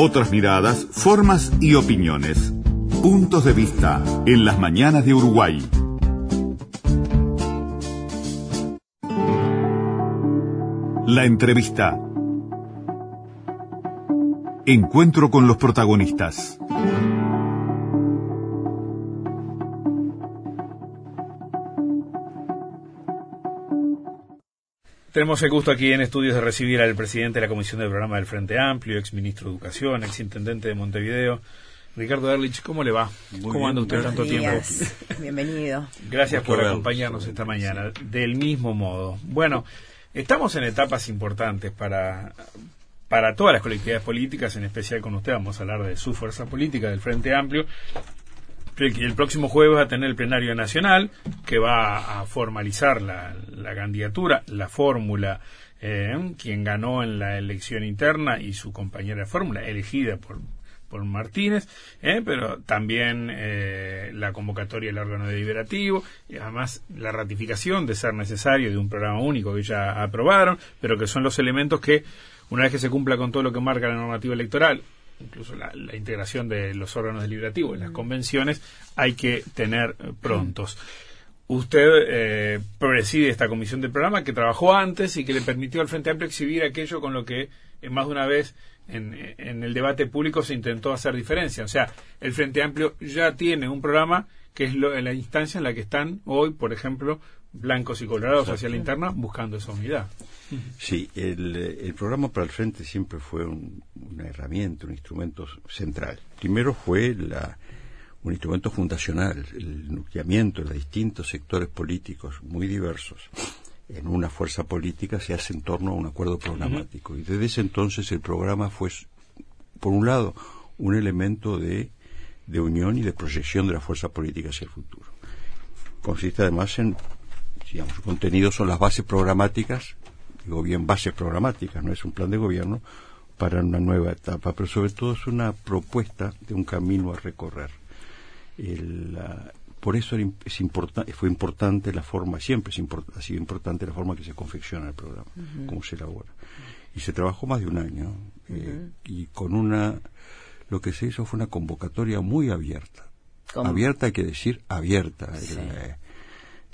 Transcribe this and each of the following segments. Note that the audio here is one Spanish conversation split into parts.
Otras miradas, formas y opiniones. Puntos de vista en las mañanas de Uruguay. La entrevista. Encuentro con los protagonistas. Tenemos el gusto aquí en estudios de recibir al presidente de la Comisión del Programa del Frente Amplio, ex ministro de Educación, ex intendente de Montevideo, Ricardo Erlich. ¿Cómo le va? ¿Cómo anda usted tanto tiempo? Bienvenido. Gracias por acompañarnos esta mañana. Del mismo modo. Bueno, estamos en etapas importantes para, para todas las colectividades políticas, en especial con usted. Vamos a hablar de su fuerza política, del Frente Amplio, el próximo jueves va a tener el plenario nacional que va a formalizar la, candidatura, la fórmula, eh, quien ganó en la elección interna y su compañera de fórmula, elegida por, por Martínez, eh, pero también eh, la convocatoria del órgano deliberativo y además la ratificación de ser necesario de un programa único que ya aprobaron, pero que son los elementos que, una vez que se cumpla con todo lo que marca la normativa electoral, incluso la, integración de los órganos deliberativos en las convenciones, hay que tener eh, prontos. Usted eh, preside esta comisión del programa que trabajó antes y que le permitió al Frente Amplio exhibir aquello con lo que eh, más de una vez en, en, el debate público se intentó hacer diferencia. O sea, el Frente Amplio ya tiene un programa que es lo, la instancia en la que están hoy, por ejemplo, blancos y colorados hacia la interna buscando esa unidad. Sí, el, programa para el frente siempre fue una herramienta, un instrumento central. Primero fue la, un instrumento fundacional, el nucleamiento de los distintos sectores políticos muy diversos en una fuerza política se hace en torno a un acuerdo programático. Y desde ese entonces el programa fue, por un lado, un elemento de, de unión y de proyección de la fuerza política hacia el futuro. Consiste además en digamos, su contenido son las bases programáticas, digo bien bases programáticas, no es un plan de gobierno para una nueva etapa, pero sobre todo es una propuesta de un camino a recorrer. por eso es fue importante la forma, siempre es ha sido importante la forma que se confecciona el programa, cómo se elabora. Y se trabajó más de un año, eh, y con una, lo que se hizo fue una convocatoria muy abierta. Abierta hay que decir abierta. Eh,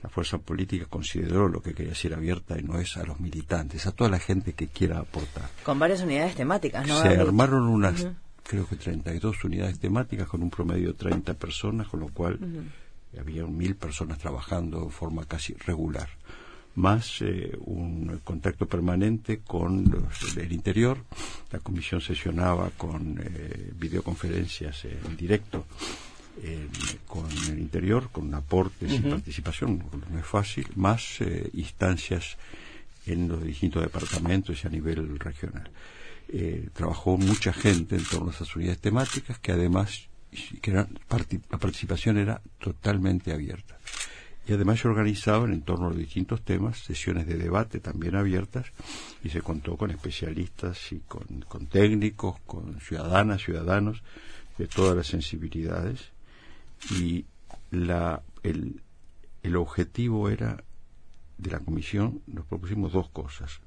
la fuerza política consideró lo que quería decir abierta y no es a los militantes, a toda la gente que quiera aportar. Con varias unidades temáticas, ¿no? Se armaron unas, creo que 32 unidades temáticas con un promedio de 30 personas, con lo cual había mil personas trabajando de forma casi regular, más eh, un contacto permanente con el interior. La comisión sesionaba con eh, videoconferencias en directo con el interior, con aportes y participación, no es fácil, más eh, instancias en los distintos departamentos y a nivel regional. Eh, trabajó mucha gente en torno a esas unidades temáticas que además que la participación era totalmente abierta. Y además se organizaban en torno a los distintos temas sesiones de debate también abiertas y se contó con especialistas y con, con técnicos, con ciudadanas, ciudadanos de todas las sensibilidades y la, el, el objetivo era de la comisión, nos propusimos dos cosas.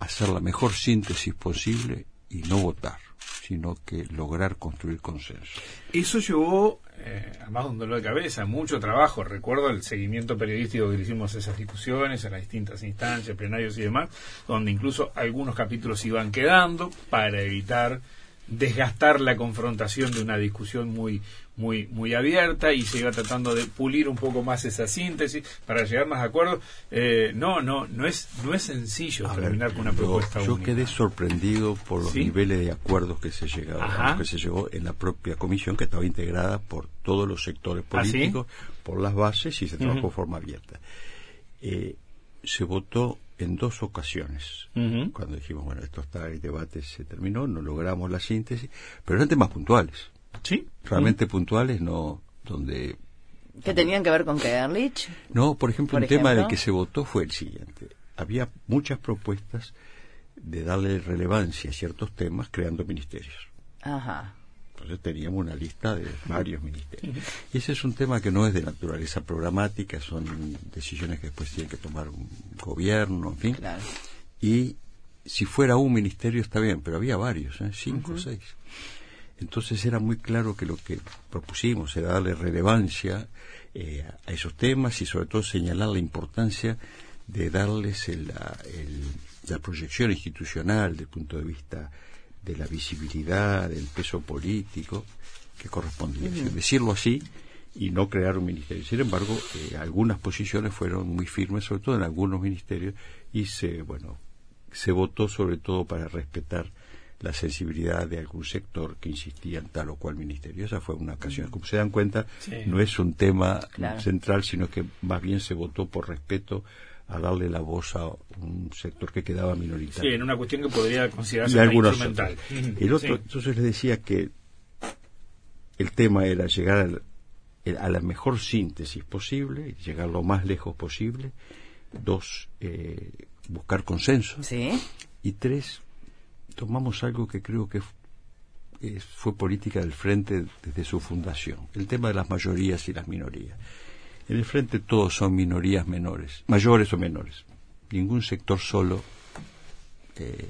Hacer la mejor síntesis posible y no votar, sino que lograr construir consenso. Eso llevó, eh, además de un dolor de cabeza, mucho trabajo. Recuerdo el seguimiento periodístico que hicimos a esas discusiones, a las distintas instancias, plenarios y demás, donde incluso algunos capítulos iban quedando para evitar desgastar la confrontación de una discusión muy muy muy abierta y se iba tratando de pulir un poco más esa síntesis para llegar más a acuerdos. Eh, no no no es no es sencillo terminar con una propuesta yo quedé sorprendido por los niveles de acuerdos que se llegaba que se llegó en la propia comisión que estaba integrada por todos los sectores ¿Ah, políticos por las bases y se trabajó de forma abierta. Eh, se votó en dos ocasiones, cuando dijimos, bueno, esto está, el debate se terminó, no logramos la síntesis, pero eran temas puntuales. Sí. Realmente puntuales, no donde... ¿Que tenían que ver con que Erlich? No, por ejemplo, un tema del que se votó fue el siguiente. Había muchas propuestas de darle relevancia a ciertos temas creando ministerios. Ajá. Entonces teníamos una lista de varios ministerios. Y ese es un tema que no es de naturaleza programática, son decisiones que después tiene que tomar un gobierno, en fin. Y si fuera un ministerio está bien, pero había varios, ¿eh? cinco o seis. Entonces era muy claro que lo que propusimos era darle relevancia eh, a esos temas y sobre todo señalar la importancia de darles la proyección institucional desde el punto de vista de la visibilidad, del peso político que correspondía. Decirlo así y no crear un ministerio. Sin embargo, eh, algunas posiciones fueron muy firmes, sobre todo en algunos ministerios, y se, bueno, se votó sobre todo para respetar la sensibilidad de algún sector que insistía en tal o cual ministerio. Esa fue una ocasión. Como se dan cuenta, no es un tema central, sino que más bien se votó por respeto a darle la voz a un sector que quedaba minoritario. Sí, en una cuestión que podría considerarse instrumental. El otro, entonces les decía que el tema era llegar a la mejor síntesis posible, llegar lo más lejos posible. Dos, eh, buscar consenso. Sí. Y tres, tomamos algo que creo que fue política del Frente desde su fundación, el tema de las mayorías y las minorías. En el Frente todos son minorías menores, mayores o menores. Ningún sector solo eh,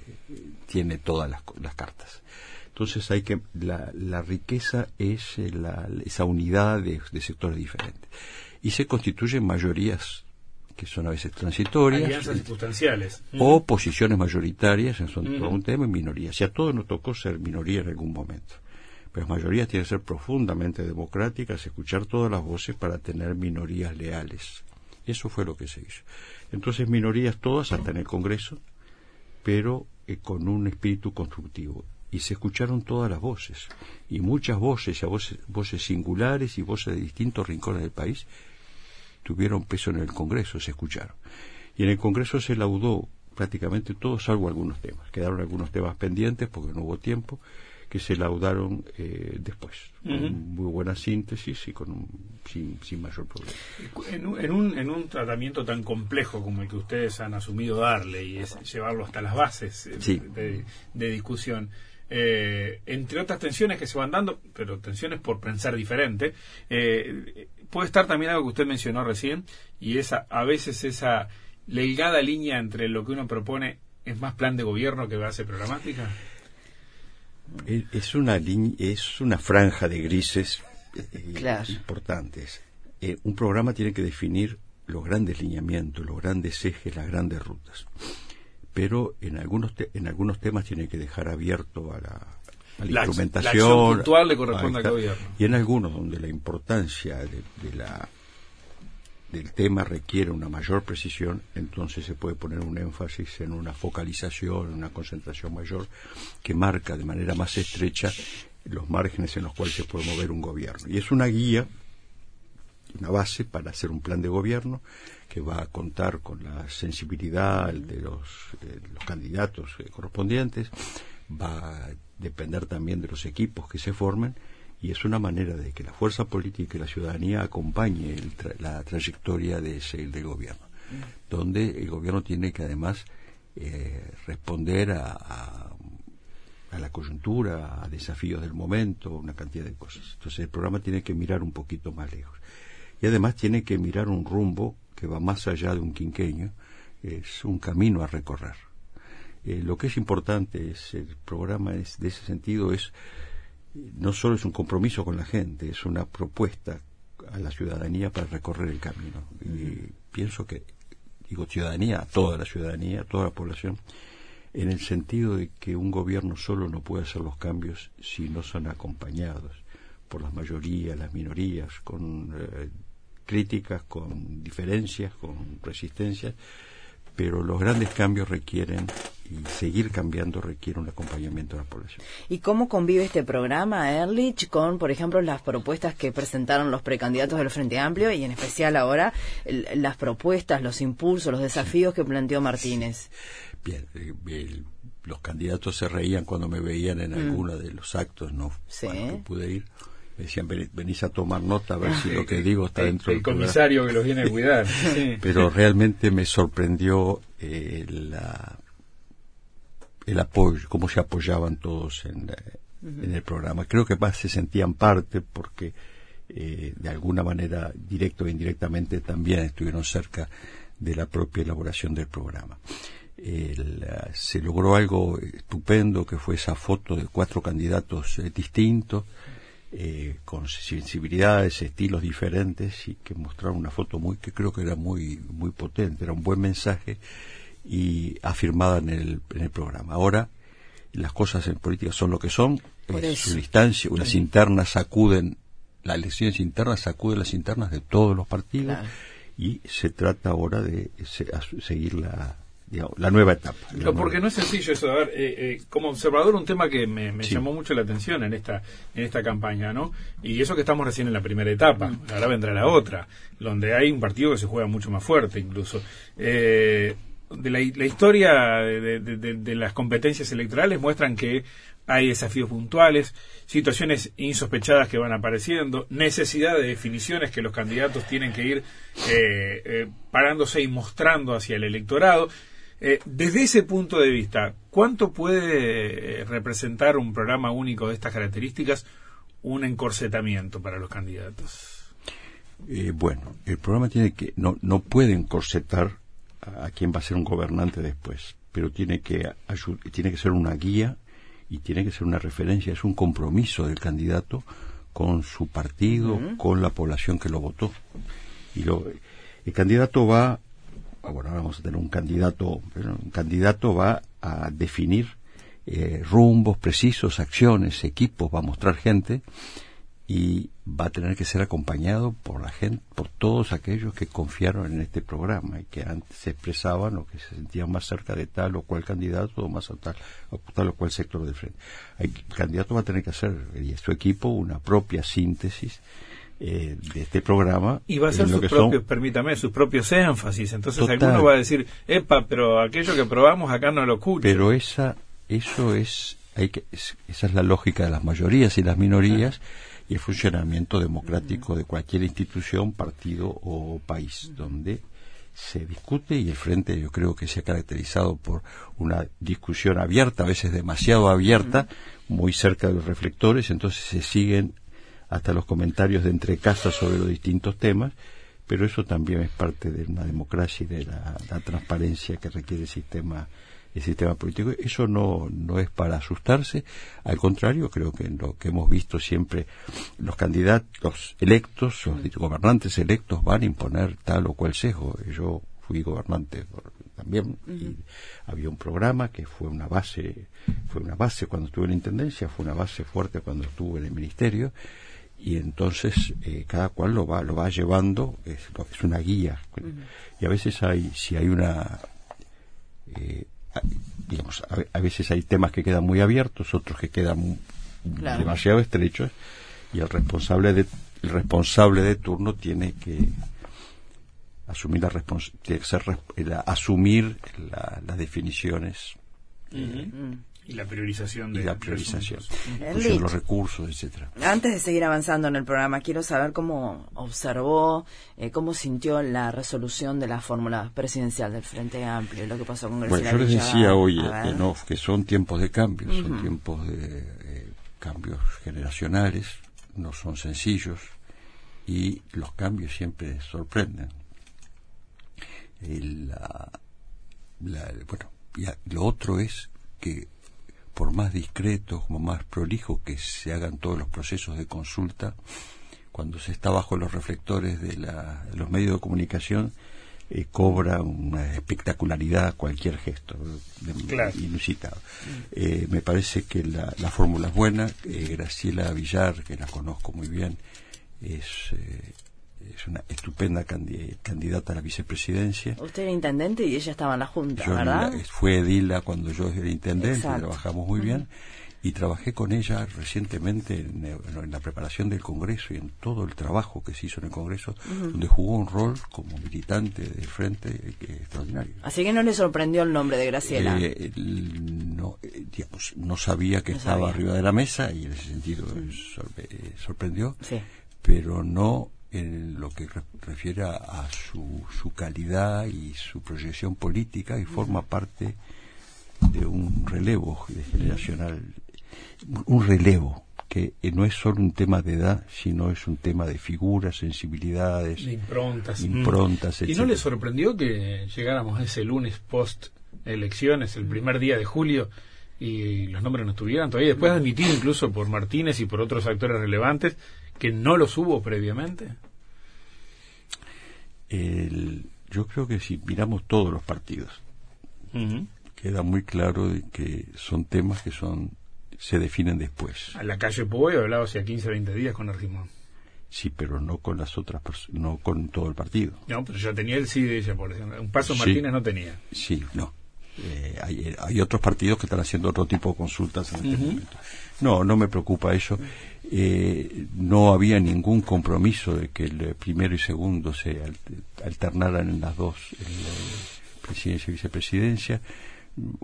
tiene todas las, cartas. Entonces hay que la, la riqueza es eh, la, esa unidad de, de sectores diferentes y se constituyen mayorías que son a veces transitorias. Alianzas circunstanciales. O posiciones mayoritarias, son todo un tema, y minorías. Y a todos nos tocó ser minoría en algún momento. Pero las mayorías tienen que ser profundamente democráticas, escuchar todas las voces para tener minorías leales. Eso fue lo que se hizo. Entonces, minorías todas, hasta en el Congreso, pero eh, con un espíritu constructivo. Y se escucharon todas las voces. Y muchas voces, voces, voces singulares y voces de distintos rincones del país, tuvieron peso en el Congreso, se escucharon. Y en el Congreso se laudó prácticamente todo, salvo algunos temas. Quedaron algunos temas pendientes porque no hubo tiempo, que se laudaron eh, después, con muy buena síntesis y con sin, mayor problema. En un, en, un, tratamiento tan complejo como el que ustedes han asumido darle y es llevarlo hasta las bases eh, de, discusión, eh, entre otras tensiones que se van dando, pero tensiones por pensar diferente, eh, puede estar también algo que usted mencionó recién, y esa, a veces esa delgada línea entre lo que uno propone es más plan de gobierno que base programática. Es una es una franja de grises eh, importantes. Eh, un programa tiene que definir los grandes lineamientos, los grandes ejes, las grandes rutas. Pero en algunos en algunos temas tiene que dejar abierto a la, la, instrumentación. puntual corresponde al gobierno. Y en algunos donde la importancia de, la del tema requiere una mayor precisión, entonces se puede poner un énfasis en una focalización, en una concentración mayor que marca de manera más estrecha los márgenes en los cuales se puede mover un gobierno. Y es una guía, una base para hacer un plan de gobierno que va a contar con la sensibilidad de los, de los candidatos correspondientes, va a depender también de los equipos que se formen y es una manera de que la fuerza política y la ciudadanía acompañe la trayectoria de ese, del gobierno, donde el gobierno tiene que además eh, responder a, a, la coyuntura, a desafíos del momento, una cantidad de cosas. Entonces el programa tiene que mirar un poquito más lejos. Y además tiene que mirar un rumbo que va más allá de un quinqueño, es un camino a recorrer. Eh, lo que es importante es el programa es de ese sentido es no solo es un compromiso con la gente es una propuesta a la ciudadanía para recorrer el camino. Y pienso que digo ciudadanía a toda la ciudadanía a toda la población en el sentido de que un gobierno solo no puede hacer los cambios si no son acompañados por las mayorías las minorías con eh, críticas con diferencias con resistencias pero los grandes cambios requieren y seguir cambiando requiere un acompañamiento de la población. ¿Y cómo convive este programa, Erlich, con, por ejemplo, las propuestas que presentaron los precandidatos del Frente Amplio y en especial ahora las propuestas, los impulsos, los desafíos que planteó Martínez? Bien, eh, los candidatos se reían cuando me veían en mm. alguno de los actos, no sí. pude ir me decían venís a tomar nota a ver si lo que digo está dentro el, el comisario que los viene a cuidar. Pero realmente me sorprendió eh, el apoyo cómo se apoyaban todos en, en el programa. Creo que más se sentían parte porque eh, de alguna manera directo o indirectamente también estuvieron cerca de la propia elaboración del programa. Se logró algo estupendo que fue esa foto de cuatro candidatos eh, distintos eh, con sensibilidades, estilos diferentes y que mostraron una foto muy que creo que era muy muy potente, era un buen mensaje y afirmada en el, en el programa. Ahora las cosas en política son lo que son, es su distancia, unas internas sacuden, las elecciones internas sacuden las internas de todos los partidos y se trata ahora de seguir la, la nueva etapa. no, porque no es sencillo eso. A ver, eh, eh, como observador, un tema que me, llamó mucho la atención en esta en esta campaña, ¿no? Y eso que estamos recién en la primera etapa. Ahora vendrá la otra, donde hay un partido que se juega mucho más fuerte, incluso. Eh, de la, historia de, las competencias electorales muestran que hay desafíos puntuales, situaciones insospechadas que van apareciendo, necesidad de definiciones que los candidatos tienen que ir parándose y mostrando hacia el electorado. Eh, desde ese punto de vista, ¿cuánto puede eh, representar un programa único de estas características un encorsetamiento para los candidatos? Eh, bueno, el programa tiene que no no puede encorsetar a, quien va a ser un gobernante después, pero tiene que tiene que ser una guía y tiene que ser una referencia, es un compromiso del candidato con su partido, con la población que lo votó. Y lo, el candidato va bueno, ahora vamos a tener un candidato, un candidato va a definir eh, rumbos precisos, acciones, equipos, va a mostrar gente y va a tener que ser acompañado por la gente, por todos aquellos que confiaron en este programa y que antes se expresaban o que se sentían más cerca de tal o cual candidato o más a tal o tal o cual sector de frente. El candidato va a tener que hacer y su equipo una propia síntesis eh, de este programa. Y va a ser sus propios, permítame, sus propios énfasis. Entonces alguno va a decir, epa, pero aquello que probamos acá no lo escucha. Pero esa, eso es, hay que, esa es la lógica de las mayorías y las minorías y el funcionamiento democrático de cualquier institución, partido o país, donde se discute y el frente yo creo que se ha caracterizado por una discusión abierta, a veces demasiado abierta, muy cerca de los reflectores, entonces se siguen hasta los comentarios de entre casas sobre los distintos temas, pero eso también es parte de una democracia y de la, transparencia que requiere el sistema el sistema político. Eso no, no es para asustarse, al contrario, creo que lo que hemos visto siempre, los candidatos electos, los gobernantes electos van a imponer tal o cual sesgo. Yo fui gobernante también y había un programa que fue una base, fue una base cuando estuve en la intendencia, fue una base fuerte cuando estuve en el ministerio y entonces eh, cada cual lo va lo va llevando es, es una guía. Y a veces hay si hay una eh, digamos a, veces hay temas que quedan muy abiertos otros que quedan demasiado estrechos y el responsable de el responsable de turno tiene que asumir la asumir las definiciones eh, y la priorización de, la priorización, de los recursos, etcétera. Antes de seguir avanzando en el programa, quiero saber cómo observó, eh, cómo sintió la resolución de la fórmula presidencial del Frente Amplio, lo que pasó con Bueno, yo les decía hoy que, no, que son tiempos de cambio, son tiempos de eh, cambios generacionales, no son sencillos y los cambios siempre sorprenden. la, bueno, y lo otro es que por más discretos, como más prolijos que se hagan todos los procesos de consulta, cuando se está bajo los reflectores de, los medios de comunicación, eh, cobra una espectacularidad cualquier gesto inusitado. Eh, me parece que la, fórmula es buena. Eh, Graciela Villar, que la conozco muy bien, es es una estupenda candidata a la vicepresidencia. Usted era intendente y ella estaba en la Junta, ¿verdad? fue Edila cuando yo era intendente, trabajamos muy bien. Y trabajé con ella recientemente en, la preparación del Congreso y en todo el trabajo que se hizo en el Congreso, donde jugó un rol como militante del Frente eh, extraordinario. Así que no le sorprendió el nombre de Graciela. Eh, no, eh, digamos, no sabía que estaba arriba de la mesa y en ese sentido sorprendió, pero no en lo que refiere a, su, su, calidad y su proyección política y forma parte de un relevo generacional, un relevo que no es solo un tema de edad, sino es un tema de figuras, sensibilidades, improntas. improntas ¿Y no le sorprendió que llegáramos a ese lunes post elecciones el primer día de julio y los nombres no estuvieran todavía. Después admitido incluso por Martínez y por otros actores relevantes que no los hubo previamente. yo creo que si miramos todos los partidos, queda muy claro de que son temas que son se definen después. A la calle Pueblo hablado hace 15, 20 días con Argimón. Sí, pero no con las otras no con todo el partido. No, pero ya tenía el sí de ella, por ejemplo. Un paso Martínez no tenía. Sí, no. Eh, hay, hay, otros partidos que están haciendo otro tipo de consultas en este momento. No, no me preocupa eso. Eh, no había ningún compromiso de que el primero y segundo se alternaran en las dos, en presidencia y vicepresidencia.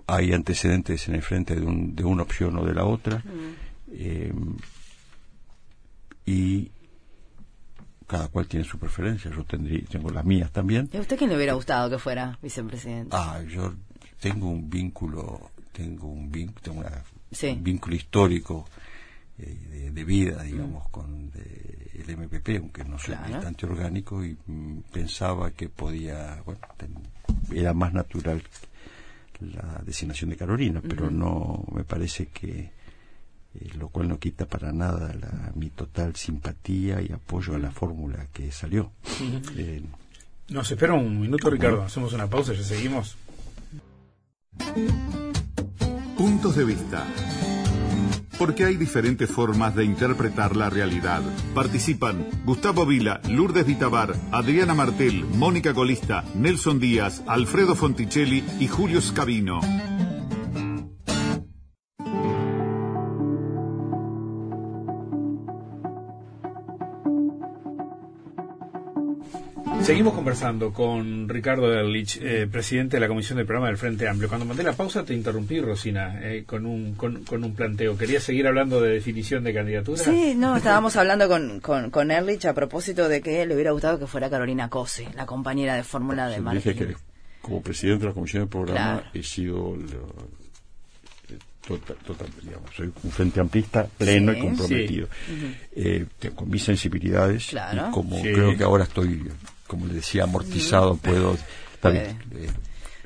Hay antecedentes en el frente de, un, de una opción o de la otra. Eh, y cada cual tiene su preferencia, yo tendría, tengo las mías también. ¿Y a usted quién le hubiera gustado que fuera vicepresidente? Ah, yo tengo un vínculo, tengo un, vínculo, un vínculo histórico eh, de, vida, digamos, con el MPP, aunque no soy militante orgánico, y mm, pensaba que podía, bueno, era más natural la designación de Carolina, pero no me parece que eh, lo cual no quita para nada la, mi total simpatía y apoyo a la fórmula que salió. Eh, Nos espera un minuto, Ricardo. Hacemos una pausa y ya seguimos. Puntos de vista. Porque hay diferentes formas de interpretar la realidad. Participan Gustavo Vila, Lourdes Vitabar, Adriana Martel, Mónica Colista, Nelson Díaz, Alfredo Fonticelli y Julio Scavino. Seguimos conversando con Ricardo Erlich, eh, presidente de la Comisión del Programa del Frente Amplio. Cuando mandé la pausa te interrumpí, Rosina, eh, con, un, con, un planteo. ¿Querías seguir hablando de definición de candidatura? Sí, no, estábamos hablando con, con, Erlich a propósito de que le hubiera gustado que fuera Carolina Cose, la compañera de fórmula de Martín. Dije que como presidente de la Comisión del Programa he sido... Total, total, digamos, soy un frente amplista pleno y comprometido. Eh, con mis sensibilidades y como creo que ahora estoy como le decía, amortizado, puedo, eh,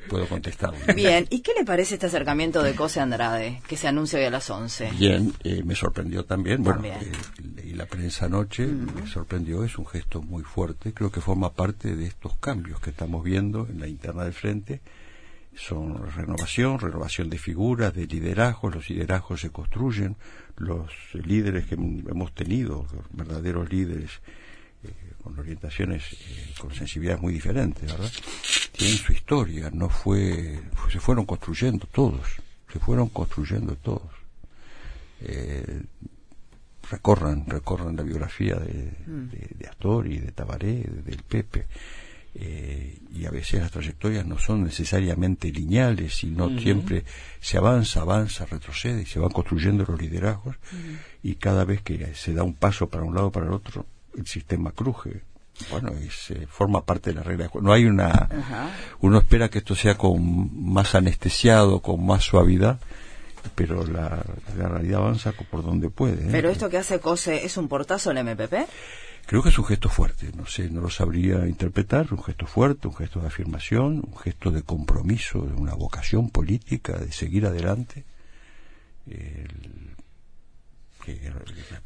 puedo contestar. Bien, ¿y qué le parece este acercamiento de Cose Andrade, que se anuncia hoy a las 11? Bien, eh, me sorprendió también. Bueno, eh, leí la prensa anoche, me sorprendió, es un gesto muy fuerte, creo que forma parte de estos cambios que estamos viendo en la interna del frente. Son renovación, renovación de figuras, de liderazgos, los liderazgos se construyen, los líderes que hemos tenido, los verdaderos líderes, con orientaciones, eh, con sensibilidades muy diferentes, ¿verdad? Tienen su historia, no fue, se fueron construyendo todos, se fueron construyendo todos. Eh, recorran, recorran la biografía de, mm. de, Astori, de Tabaré, del Pepe. Eh, y a veces las trayectorias no son necesariamente lineales, sino siempre se avanza, avanza, retrocede y se van construyendo los liderazgos y cada vez que se da un paso para un lado para el otro, el sistema cruje. Bueno, y se forma parte de la regla. No hay una. Uno espera que esto sea con más anestesiado, con más suavidad, pero la, realidad avanza por donde puede. ¿eh? Pero esto que hace COSE es un portazo al MPP. Creo que es un gesto fuerte, no sé, no lo sabría interpretar, un gesto fuerte, un gesto de afirmación, un gesto de compromiso, de una vocación política, de seguir adelante.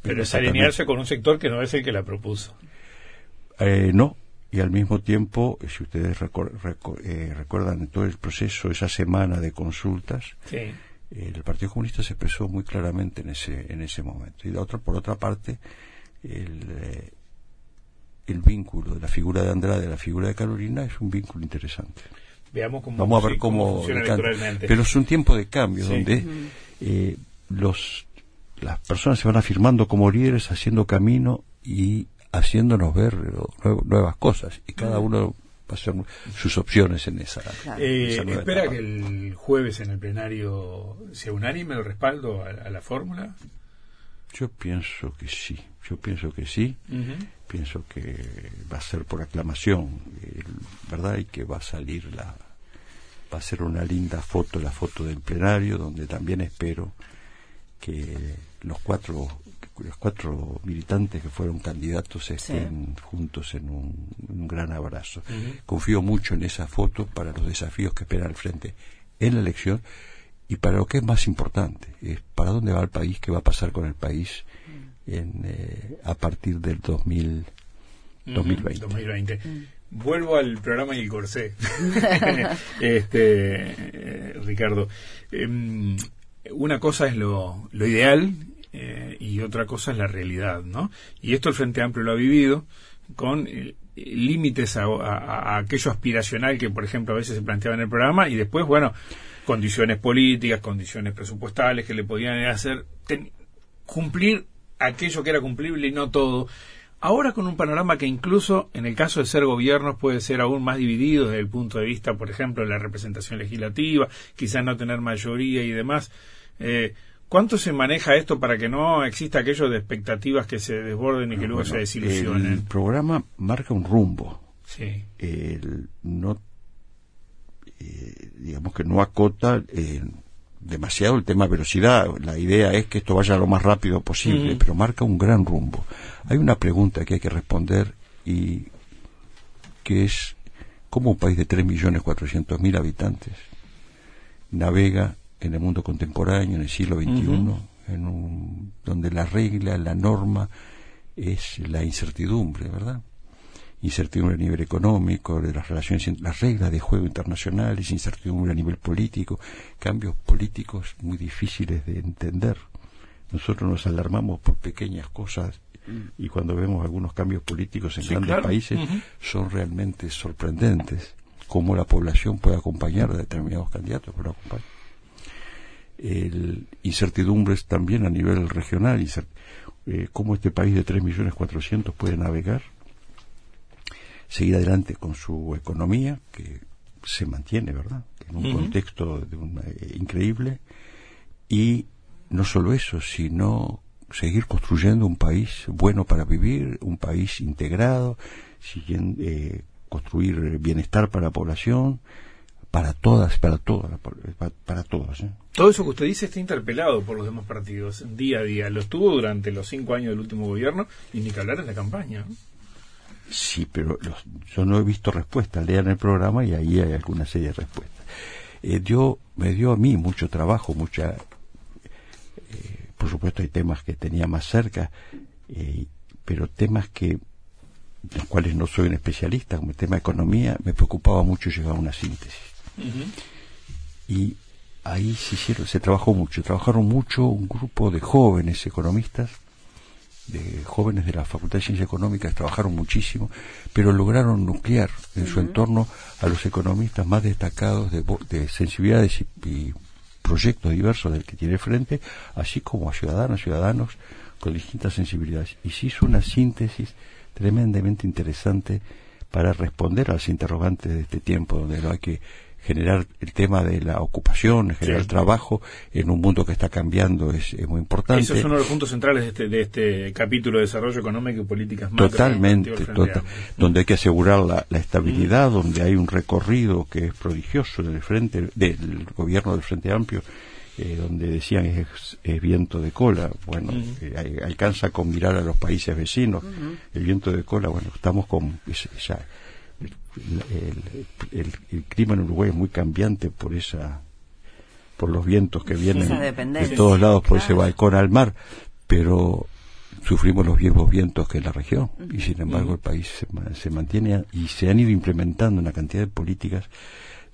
Pero es alinearse con un sector que no es el que la propuso. Eh, no, y al mismo tiempo, si ustedes eh, recuerdan todo el proceso, esa semana de consultas, el Partido Comunista se expresó muy claramente en ese, en ese momento. Y de otra, por otra parte, el, eh, el vínculo de la figura de Andrade y la figura de Carolina es un vínculo interesante. Veamos cómo, Vamos a ver cómo, Pero es un tiempo de cambio donde los las personas se van afirmando como líderes, haciendo camino y haciéndonos ver nuevas cosas. Y cada uno va a hacer sus opciones en esa. Eh, ¿Espera que el jueves en el plenario sea unánime el respaldo a, la fórmula? Yo pienso que sí, yo pienso que sí, pienso que va a ser por aclamación, ¿verdad? Y que va a salir la, va a ser una linda foto, la foto del plenario, donde también espero que los cuatro los cuatro militantes que fueron candidatos estén juntos en un, gran abrazo. Confío mucho en esa foto para los desafíos que espera el frente en la elección y para lo que es más importante, es para dónde va el país, qué va a pasar con el país en, eh, a partir del 2000, 2020. 2020. Vuelvo al programa y el corsé. este, eh, Ricardo, em, una cosa es lo, lo ideal y otra cosa es la realidad, ¿no? Y esto el Frente Amplio lo ha vivido con eh, límites a, aquello aspiracional que, por ejemplo, a veces se planteaba en el programa y después, bueno, condiciones políticas, condiciones presupuestales que le podían hacer cumplir aquello que era cumplible y no todo. Ahora con un panorama que incluso en el caso de ser gobiernos puede ser aún más dividido desde el punto de vista, por ejemplo, de la representación legislativa, quizás no tener mayoría y demás. Eh, ¿Cuánto se maneja esto para que no exista aquello de expectativas que se desborden y que luego se desilusionen? El programa marca un rumbo. Sí. no, eh, digamos que no acota eh, demasiado el tema velocidad. La idea es que esto vaya lo más rápido posible, pero marca un gran rumbo. Hay una pregunta que hay que responder y que es cómo un país de 3.400.000 habitantes navega en el mundo contemporáneo, en el siglo XXI, en un, donde la regla, la norma es la incertidumbre, ¿verdad? incertidumbre a nivel económico, de las relaciones, las reglas de juego internacionales, incertidumbre a nivel político, cambios políticos muy difíciles de entender. Nosotros nos alarmamos por pequeñas cosas y cuando vemos algunos cambios políticos en grandes países son realmente sorprendentes cómo la población puede acompañar a determinados candidatos, pero acompaña. El, incertidumbres también a nivel regional, eh, cómo este país de 3.400.000 puede navegar seguir adelante con su economía, que se mantiene, ¿verdad? En un contexto de eh, increíble. Y no solo eso, sino seguir construyendo un país bueno para vivir, un país integrado, siguiendo, eh, construir bienestar para la población, para todas, para todas, para, para todas. ¿eh? Todo eso que usted dice está interpelado por los demás partidos día a día. Lo estuvo durante los cinco años del último gobierno y ni que hablar en la campaña. Sí, pero yo no he visto respuestas. Lean el programa y ahí hay alguna serie de respuestas. Eh, yo, me dio a mí mucho trabajo, mucha... Eh, por supuesto hay temas que tenía más cerca, eh, pero temas que los cuales no soy un especialista, como el tema de economía, me preocupaba mucho llegar a una síntesis. Y ahí se hicieron, se trabajó mucho, trabajaron mucho un grupo de jóvenes economistas de jóvenes de la Facultad de Ciencias Económicas trabajaron muchísimo, pero lograron nuclear en su entorno a los economistas más destacados de, sensibilidades y, proyectos diversos del que tiene frente, así como a ciudadanas, ciudadanos con distintas sensibilidades. Y se hizo una síntesis tremendamente interesante para responder a los interrogantes de este tiempo, donde no hay que generar el tema de la ocupación, generar trabajo en un mundo que está cambiando es, muy importante. Eso es uno de los puntos centrales de este, de este capítulo de desarrollo económico y políticas Totalmente, tota-, donde hay que asegurar la, estabilidad, mm. donde hay un recorrido que es prodigioso del frente del gobierno del Frente Amplio. Eh, donde decían es, viento de cola, bueno, mm. eh, alcanza con mirar a los países vecinos, el viento de cola, bueno, estamos con, ya, el, el, clima en Uruguay es muy cambiante por esa por los vientos que vienen de todos lados por ese balcón al mar pero sufrimos los mismos vientos que en la región. Y sin embargo el país se, se, mantiene y se han ido implementando una cantidad de políticas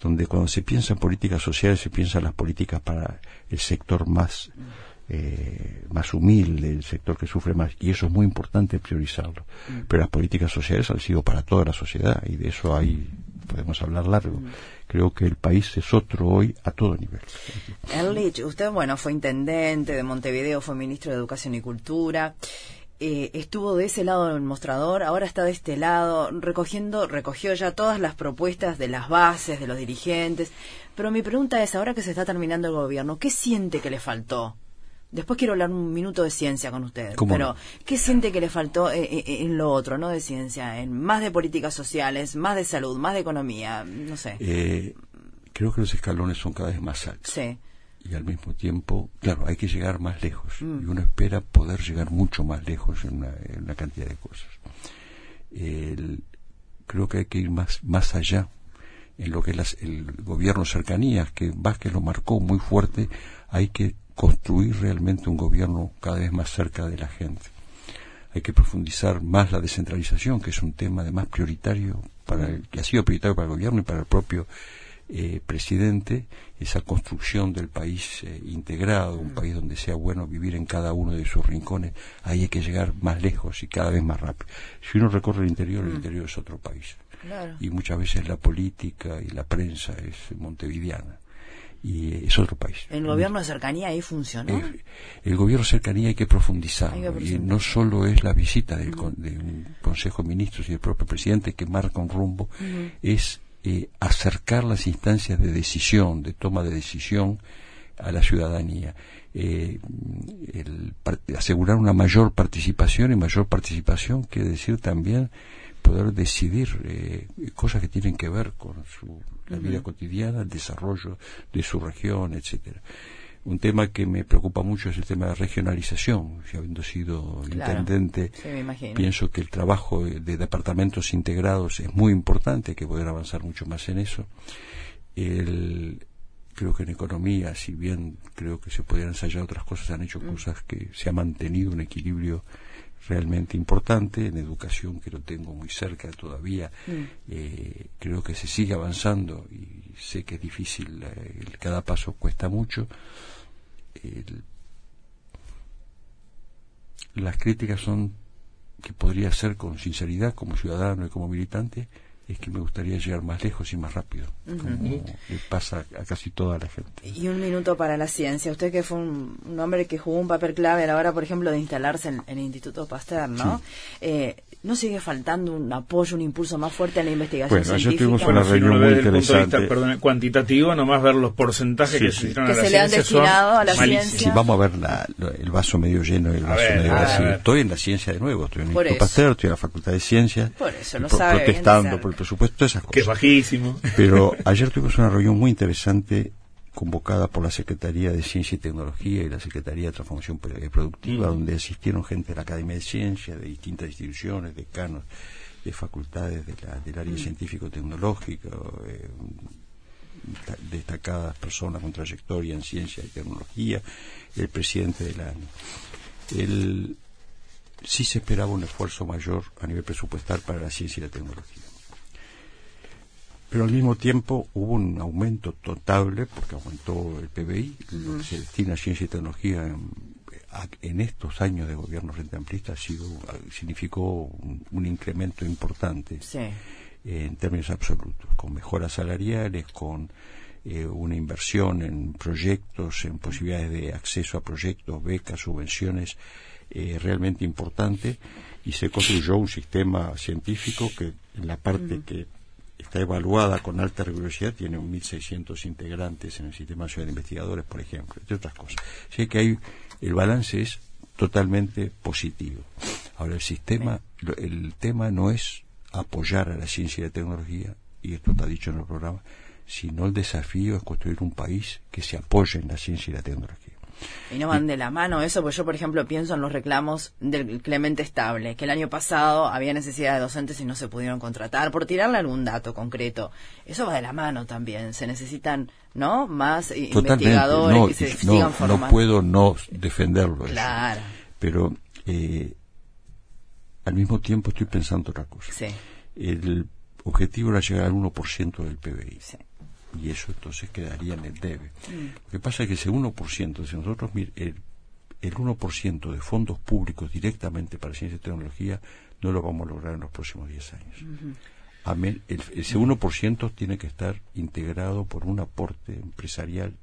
donde cuando se piensa en políticas sociales se piensa en las políticas para el sector más eh, más humilde, el sector que sufre más, y eso es muy importante priorizarlo. Mm. Pero las políticas sociales han sido para toda la sociedad, y de eso ahí podemos hablar largo. Mm. Creo que el país es otro hoy a todo nivel. Erlich, usted, bueno, fue intendente de Montevideo, fue ministro de Educación y Cultura. Eh, estuvo de ese lado del mostrador, ahora está de este lado, recogiendo, recogió ya todas las propuestas de las bases, de los dirigentes. Pero mi pregunta es, ahora que se está terminando el gobierno, ¿qué siente que le faltó? Después quiero hablar un minuto de ciencia con ustedes. Pero, ¿qué siente que le faltó eh, eh, eh, en lo otro, no de ciencia? En más de políticas sociales, más de salud, más de economía, no sé. creo que los escalones son cada vez más altos. Sí. Y al mismo tiempo, claro, hay que llegar más lejos. Mm. Y uno espera poder llegar mucho más lejos en una, cantidad de cosas. creo que hay que ir más, más allá en lo que es el gobierno cercanías, que Vázquez lo marcó muy fuerte, hay que construir realmente un gobierno cada vez más cerca de la gente. Hay que profundizar más la descentralización, que es un tema además prioritario para el, que ha sido prioritario para el gobierno y para el propio eh, presidente, esa construcción del país eh, integrado, un país donde sea bueno vivir en cada uno de sus rincones, ahí hay que llegar más lejos y cada vez más rápido. Si uno recorre el interior, el mm. interior es otro país. Y muchas veces la política y la prensa es montevideana y es otro país. ¿El gobierno de cercanía ahí funcionó? el gobierno de cercanía hay que profundizar. Y no solo es la visita del, de un Consejo de Ministros y del propio presidente que marca un rumbo, es eh, acercar las instancias de decisión, de toma de decisión a la ciudadanía. Eh, asegurar una mayor participación y mayor participación quiere decir también poder decidir eh, cosas que tienen que ver con su, la vida cotidiana, el desarrollo de su región, etcétera. Un tema que me preocupa mucho es el tema de regionalización. Si habiendo sido intendente, pienso que el trabajo de departamentos integrados es muy importante, que poder avanzar mucho más en eso. El, creo que en economía, si bien creo que se podrían ensayar otras cosas, han hecho mm. cosas que se ha mantenido un equilibrio realmente importante, en educación que lo tengo muy cerca todavía, mm. eh, creo que se sigue avanzando y sé que es difícil, eh, cada paso cuesta mucho. las críticas son que podría hacer con sinceridad como ciudadano y como militante, es que me gustaría llegar más lejos y más rápido, como le pasa a casi toda la gente. Y un minuto para la ciencia. Usted que fue un, hombre que jugó un papel clave a la hora, por ejemplo, de instalarse en, el Instituto Pasteur, ¿no? Eh, ¿No sigue faltando un apoyo, un impulso más fuerte a la investigación bueno, científica? tuvimos una reunión muy interesante. Vista, perdón, cuantitativo, nomás ver los porcentajes que, se, le han destinado a la ciencia. Si vamos a ver el vaso medio lleno y el vaso medio vacío. Estoy en la ciencia de nuevo, estoy en el Instituto Pasteur, estoy en la Facultad de Ciencias. Por eso, lo sabe protestando por presupuesto, esas cosas. Que es bajísimo. Pero ayer tuvimos una reunión muy interesante convocada por la Secretaría de Ciencia y Tecnología y la Secretaría de Transformación Productiva, mm. donde asistieron gente de la Academia de Ciencias, de distintas instituciones, decanos, de facultades del área mm. científico-tecnológico, eh, destacadas personas con trayectoria en ciencia y tecnología, el presidente del año. El, sí se esperaba un esfuerzo mayor a nivel presupuestal para la ciencia y la tecnología pero al mismo tiempo hubo un aumento totable, porque aumentó el PBI, lo que se destina a ciencia y tecnología en, estos años de gobierno frente amplista ha sido, significó un, incremento importante en términos absolutos, con mejoras salariales, con eh, una inversión en proyectos, en posibilidades de acceso a proyectos, becas, subvenciones eh, realmente importante y se construyó un sistema científico que en la parte que está evaluada con alta rigurosidad, tiene un 1.600 integrantes en el Sistema Nacional de Investigadores, por ejemplo, entre otras cosas. Así que hay, el balance es totalmente positivo. Ahora, el sistema, el tema no es apoyar a la ciencia y la tecnología, y esto está dicho en el programa, sino el desafío es construir un país que se apoye en la ciencia y la tecnología. Y no van de la mano eso, pues yo, por ejemplo, pienso en los reclamos del Clemente Estable, que el año pasado había necesidad de docentes y no se pudieron contratar, por tirarle algún dato concreto. Eso va de la mano también. Se necesitan, ¿no? Más investigadores que se sigan formando. No puedo no defenderlo. Claro. Pero eh, al mismo tiempo estoy pensando otra cosa. Sí. El objetivo era llegar al 1% del PBI. Sí y eso entonces quedaría en el debe. Mm. Lo que pasa es que ese 1%, si nosotros el, el 1% de fondos públicos directamente para ciencia y tecnología no lo vamos a lograr en los próximos 10 años. ese 1% tiene que estar integrado por un aporte empresarial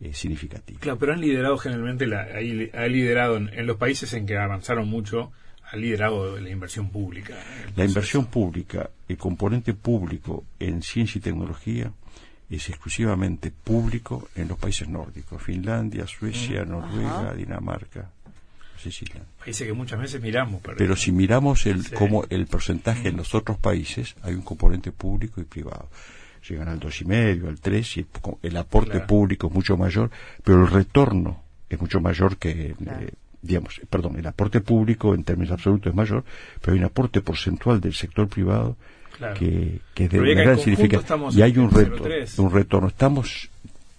eh, significativo. Claro, pero han liderado generalmente, la, ha liderado en, los países en que avanzaron mucho, ha liderado la inversión pública. La inversión pública, el componente público en ciencia y tecnología, es exclusivamente público en los países nórdicos, Finlandia, Suecia, mm. Noruega, Dinamarca, Sicilia. Países que muchas veces miramos. Pero, si miramos el, como el porcentaje en mm. los otros países, hay un componente público y privado. Llegan al 2,5, al 3, y el aporte público es mucho mayor, pero el retorno es mucho mayor que... Eh, digamos, perdón, el aporte público en términos absolutos es mayor, pero hay un aporte porcentual del sector privado que, que de una gran significación. Y hay un reto, un retorno. Estamos,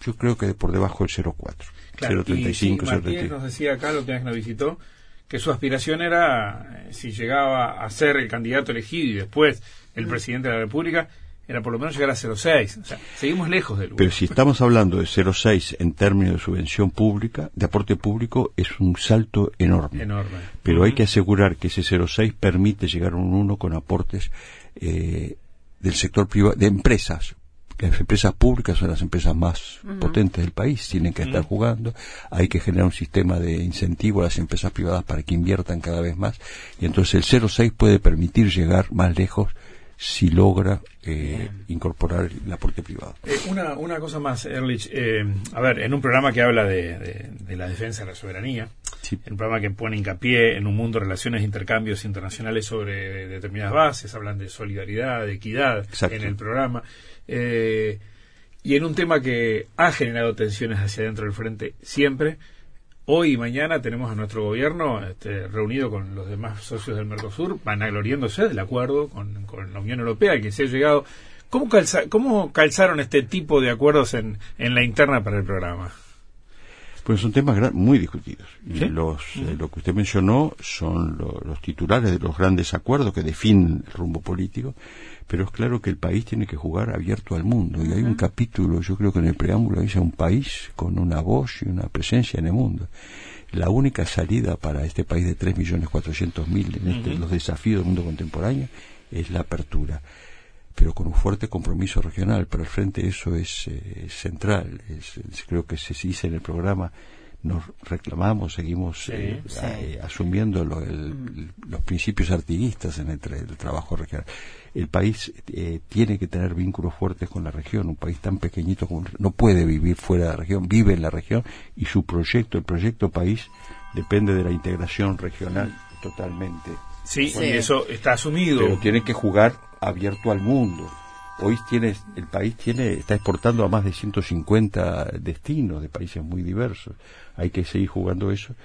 yo creo que por debajo del 0,4. Claro, 0,35, y, nos decía acá, lo que nos visitó, que su aspiración era, eh, si llegaba a ser el candidato elegido y después el mm. presidente de la República, era por lo menos llegar a 0,6. O sea, seguimos lejos del Pero si estamos hablando de 0,6 en términos de subvención pública, de aporte público, es un salto enorme. Enorme. Pero hay que asegurar que ese 0,6 permite llegar a un 1 con aportes eh, del sector privado, de empresas. Las empresas públicas son las empresas más potentes del país, tienen que estar jugando, hay que generar un sistema de incentivo a las empresas privadas para que inviertan cada vez más, y entonces el 0,6 puede permitir llegar más lejos si logra eh, incorporar el aporte privado. Eh, una, una cosa más, Erlich. Eh, a ver, en un programa que habla de, la defensa de la soberanía, en un programa que pone hincapié en un mundo de relaciones e intercambios internacionales sobre determinadas bases, hablan de solidaridad, de equidad en el programa. y en un tema que ha generado tensiones hacia dentro del frente siempre, Hoy y mañana tenemos a nuestro gobierno este, reunido con los demás socios del Mercosur, vanagloriándose del acuerdo con, la Unión Europea que se ha llegado. ¿Cómo, ¿Cómo calzaron este tipo de acuerdos en, en la interna para el programa? Pues son temas muy discutidos. Los, eh, lo que usted mencionó son los titulares de los grandes acuerdos que definen el rumbo político, pero es claro que el país tiene que jugar abierto al mundo. Y hay un capítulo, yo creo que en el preámbulo dice un país con una voz y una presencia en el mundo. La única salida para este país de 3.400.000 en este, los desafíos del mundo contemporáneo es la apertura pero con un fuerte compromiso regional. Para el frente eso es eh, central. creo que se dice en el programa, nos reclamamos, seguimos eh, eh, asumiendo mm. los principios artiguistas en el, trabajo regional. El país tiene que tener vínculos fuertes con la región. Un país tan pequeñito como no puede vivir fuera de la región, vive en la región y su proyecto, el proyecto país, depende de la integración regional totalmente. Sí, eso está asumido. Pero tiene que jugar abierto al mundo. Hoy tiene, el país tiene, está exportando a más de 150 destinos de países muy diversos. Hay que seguir jugando eso.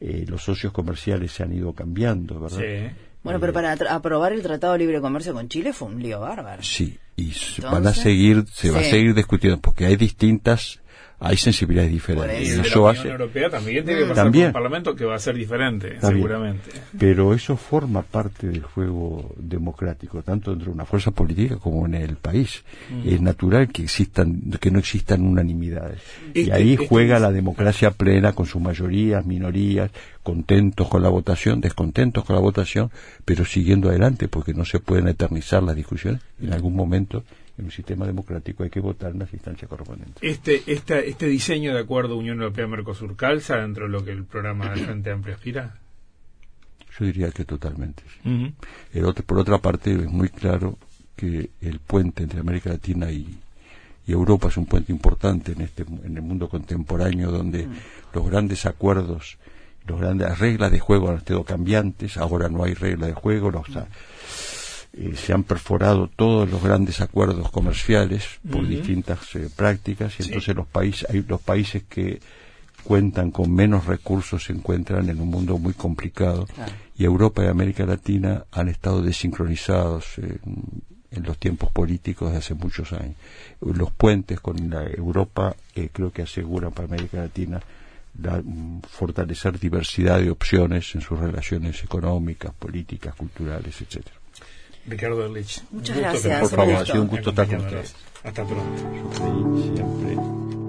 Eh, los socios comerciales se han ido cambiando, ¿verdad? Sí. Bueno, pero para aprobar el Tratado de Libre Comercio con Chile fue un lío bárbaro. Sí, y van a seguir, se va a seguir discutiendo, porque hay distintas hay sensibilidades diferentes. Y eso la Unión Europea también tiene que pasar por un Parlamento que va a ser diferente, seguramente. Pero eso forma parte del juego democrático, tanto dentro de una fuerza política como en el país. Mm. Es natural que existan, que no existan unanimidades. y este- ahí este juega la democracia plena con sus mayorías, minorías, contentos con la votación, descontentos con la votación, pero siguiendo adelante porque no se pueden eternizar las discusiones. En algún momento en un sistema democrático hay que votar en las instancias correspondientes. Este, este, este diseño de acuerdo Unión Europea-Mercosur calza dentro de lo que el programa de Frente Amplio aspira? Yo diría que totalmente. por otra parte, es muy claro que el puente entre América Latina y, Europa es un puente importante en este en el mundo contemporáneo donde mm. los grandes acuerdos los grandes reglas de juego han estado cambiantes ahora no hay reglas de juego los, eh, se han perforado todos los grandes acuerdos comerciales por distintas eh, prácticas y entonces los países hay los países que cuentan con menos recursos se encuentran en un mundo muy complicado y Europa y América Latina han estado desincronizados en los tiempos políticos de hace muchos años. Los puentes con la Europa eh, creo que aseguran para América Latina mm, fortalecer diversidad de opciones en sus relaciones económicas, políticas, culturales, etcétera. Ricardo Erlich. Muchas gracias. Por favor, ha sido un gusto estar con ustedes. Hasta pronto.